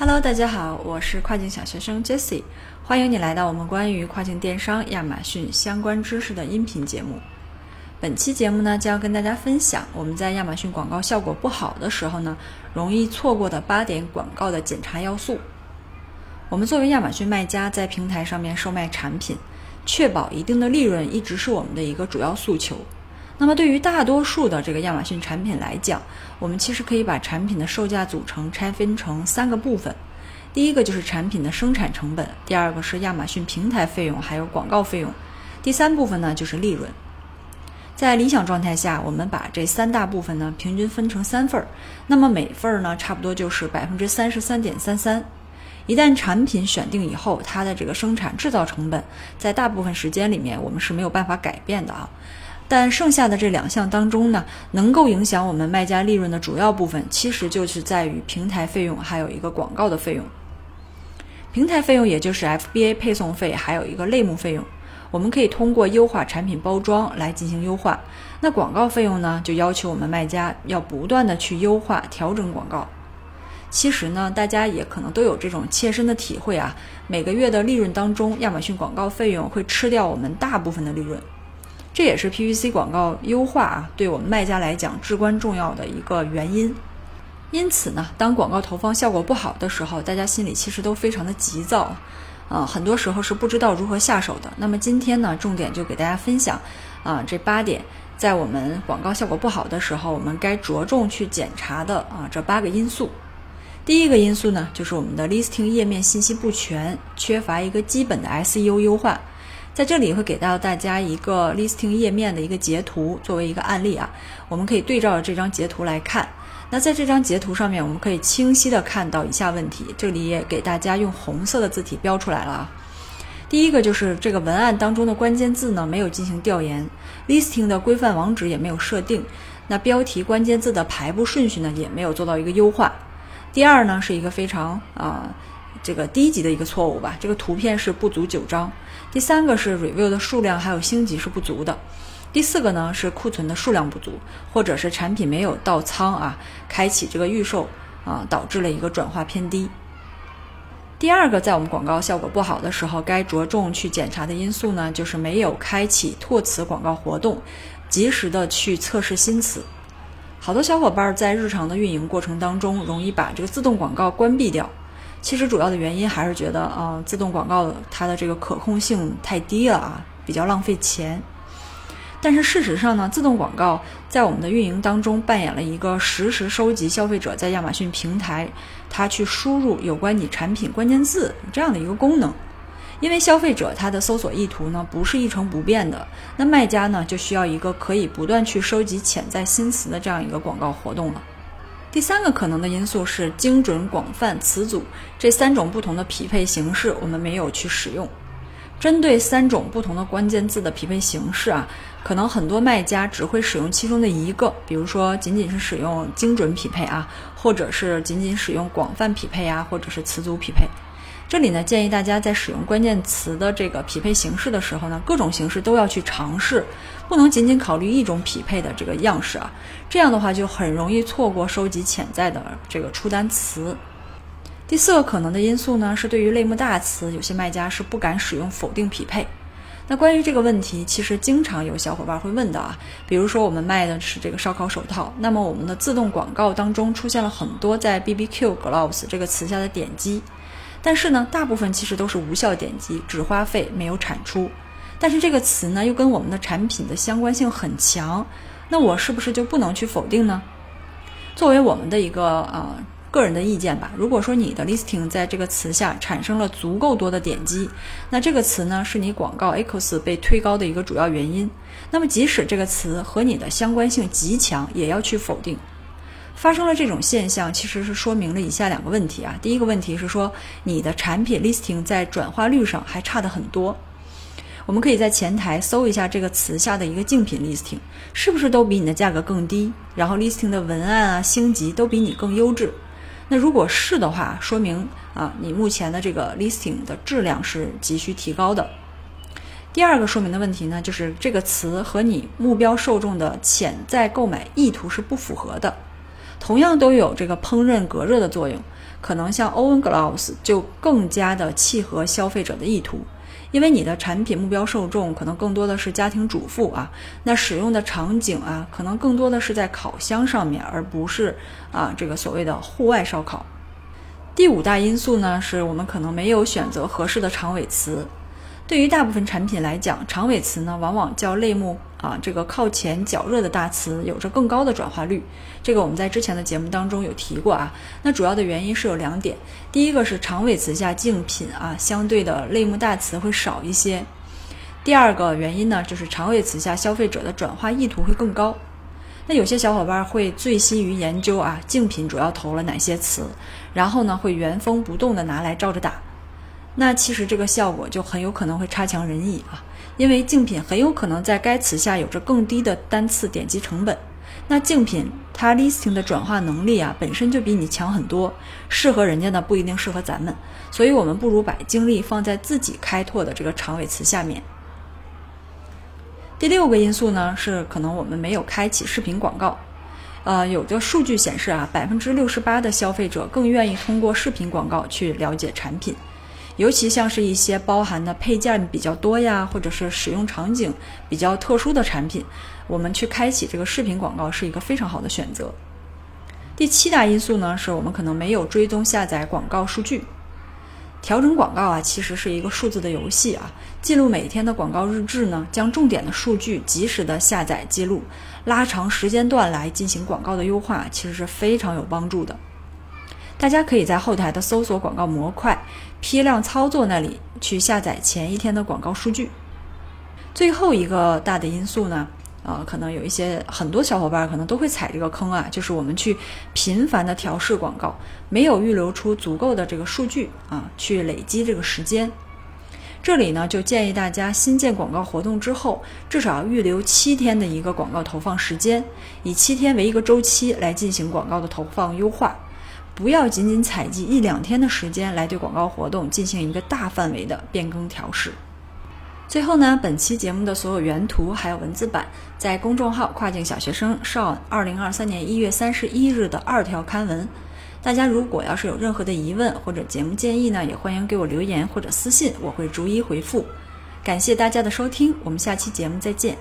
Hello，大家好，我是跨境小学生 Jessie，欢迎你来到我们关于跨境电商、亚马逊相关知识的音频节目。本期节目呢，将要跟大家分享我们在亚马逊广告效果不好的时候呢，容易错过的八点广告的检查要素。我们作为亚马逊卖家，在平台上面售卖产品，确保一定的利润，一直是我们的一个主要诉求。那么，对于大多数的这个亚马逊产品来讲，我们其实可以把产品的售价组成拆分成三个部分。第一个就是产品的生产成本，第二个是亚马逊平台费用，还有广告费用，第三部分呢就是利润。在理想状态下，我们把这三大部分呢平均分成三份儿，那么每份儿呢差不多就是百分之三十三点三三。一旦产品选定以后，它的这个生产制造成本，在大部分时间里面我们是没有办法改变的啊。但剩下的这两项当中呢，能够影响我们卖家利润的主要部分，其实就是在于平台费用，还有一个广告的费用。平台费用也就是 FBA 配送费，还有一个类目费用，我们可以通过优化产品包装来进行优化。那广告费用呢，就要求我们卖家要不断的去优化、调整广告。其实呢，大家也可能都有这种切身的体会啊，每个月的利润当中，亚马逊广告费用会吃掉我们大部分的利润。这也是 PPC 广告优化啊，对我们卖家来讲至关重要的一个原因。因此呢，当广告投放效果不好的时候，大家心里其实都非常的急躁，啊，很多时候是不知道如何下手的。那么今天呢，重点就给大家分享啊这八点，在我们广告效果不好的时候，我们该着重去检查的啊这八个因素。第一个因素呢，就是我们的 listing 页面信息不全，缺乏一个基本的 SEO 优化。在这里会给到大家一个 listing 页面的一个截图，作为一个案例啊，我们可以对照着这张截图来看。那在这张截图上面，我们可以清晰的看到以下问题，这里也给大家用红色的字体标出来了啊。第一个就是这个文案当中的关键字呢没有进行调研，listing 的规范网址也没有设定，那标题关键字的排布顺序呢也没有做到一个优化。第二呢是一个非常啊。这个低级的一个错误吧，这个图片是不足九张。第三个是 review 的数量还有星级是不足的。第四个呢是库存的数量不足，或者是产品没有到仓啊，开启这个预售啊，导致了一个转化偏低。第二个在我们广告效果不好的时候，该着重去检查的因素呢，就是没有开启拓词广告活动，及时的去测试新词。好多小伙伴在日常的运营过程当中，容易把这个自动广告关闭掉。其实主要的原因还是觉得啊，自动广告它的这个可控性太低了啊，比较浪费钱。但是事实上呢，自动广告在我们的运营当中扮演了一个实时收集消费者在亚马逊平台他去输入有关你产品关键字这样的一个功能。因为消费者他的搜索意图呢不是一成不变的，那卖家呢就需要一个可以不断去收集潜在新词的这样一个广告活动了。第三个可能的因素是精准、广泛词组这三种不同的匹配形式，我们没有去使用。针对三种不同的关键字的匹配形式啊，可能很多卖家只会使用其中的一个，比如说仅仅是使用精准匹配啊，或者是仅仅使用广泛匹配啊，或者是词组匹配。这里呢，建议大家在使用关键词的这个匹配形式的时候呢，各种形式都要去尝试，不能仅仅考虑一种匹配的这个样式啊。这样的话就很容易错过收集潜在的这个出单词。第四个可能的因素呢，是对于类目大词，有些卖家是不敢使用否定匹配。那关于这个问题，其实经常有小伙伴会问的啊，比如说我们卖的是这个烧烤手套，那么我们的自动广告当中出现了很多在 BBQ gloves 这个词下的点击。但是呢，大部分其实都是无效点击，只花费没有产出。但是这个词呢，又跟我们的产品的相关性很强，那我是不是就不能去否定呢？作为我们的一个呃个人的意见吧，如果说你的 listing 在这个词下产生了足够多的点击，那这个词呢是你广告 ACOS 被推高的一个主要原因。那么即使这个词和你的相关性极强，也要去否定。发生了这种现象，其实是说明了以下两个问题啊。第一个问题是说，你的产品 listing 在转化率上还差的很多。我们可以在前台搜一下这个词下的一个竞品 listing，是不是都比你的价格更低？然后 listing 的文案啊、星级都比你更优质。那如果是的话，说明啊，你目前的这个 listing 的质量是急需提高的。第二个说明的问题呢，就是这个词和你目标受众的潜在购买意图是不符合的。同样都有这个烹饪隔热的作用。可能像 Owen Gloves 就更加的契合消费者的意图，因为你的产品目标受众可能更多的是家庭主妇啊，那使用的场景啊，可能更多的是在烤箱上面，而不是啊这个所谓的户外烧烤。第五大因素呢，是我们可能没有选择合适的长尾词。对于大部分产品来讲，长尾词呢，往往较类目啊这个靠前较热的大词有着更高的转化率。这个我们在之前的节目当中有提过啊。那主要的原因是有两点，第一个是长尾词下竞品啊相对的类目大词会少一些。第二个原因呢，就是长尾词下消费者的转化意图会更高。那有些小伙伴会醉心于研究啊竞品主要投了哪些词，然后呢会原封不动的拿来照着打。那其实这个效果就很有可能会差强人意啊，因为竞品很有可能在该词下有着更低的单次点击成本。那竞品它 listing 的转化能力啊，本身就比你强很多，适合人家的不一定适合咱们，所以我们不如把精力放在自己开拓的这个长尾词下面。第六个因素呢，是可能我们没有开启视频广告。呃，有的数据显示啊，百分之六十八的消费者更愿意通过视频广告去了解产品。尤其像是一些包含的配件比较多呀，或者是使用场景比较特殊的产品，我们去开启这个视频广告是一个非常好的选择。第七大因素呢，是我们可能没有追踪下载广告数据。调整广告啊，其实是一个数字的游戏啊。记录每天的广告日志呢，将重点的数据及时的下载记录，拉长时间段来进行广告的优化，其实是非常有帮助的。大家可以在后台的搜索广告模块。批量操作那里去下载前一天的广告数据。最后一个大的因素呢，呃，可能有一些很多小伙伴可能都会踩这个坑啊，就是我们去频繁的调试广告，没有预留出足够的这个数据啊，去累积这个时间。这里呢，就建议大家新建广告活动之后，至少要预留七天的一个广告投放时间，以七天为一个周期来进行广告的投放优化。不要仅仅采集一两天的时间来对广告活动进行一个大范围的变更调试。最后呢，本期节目的所有原图还有文字版在公众号“跨境小学生”上二零二三年一月三十一日的二条刊文。大家如果要是有任何的疑问或者节目建议呢，也欢迎给我留言或者私信，我会逐一回复。感谢大家的收听，我们下期节目再见。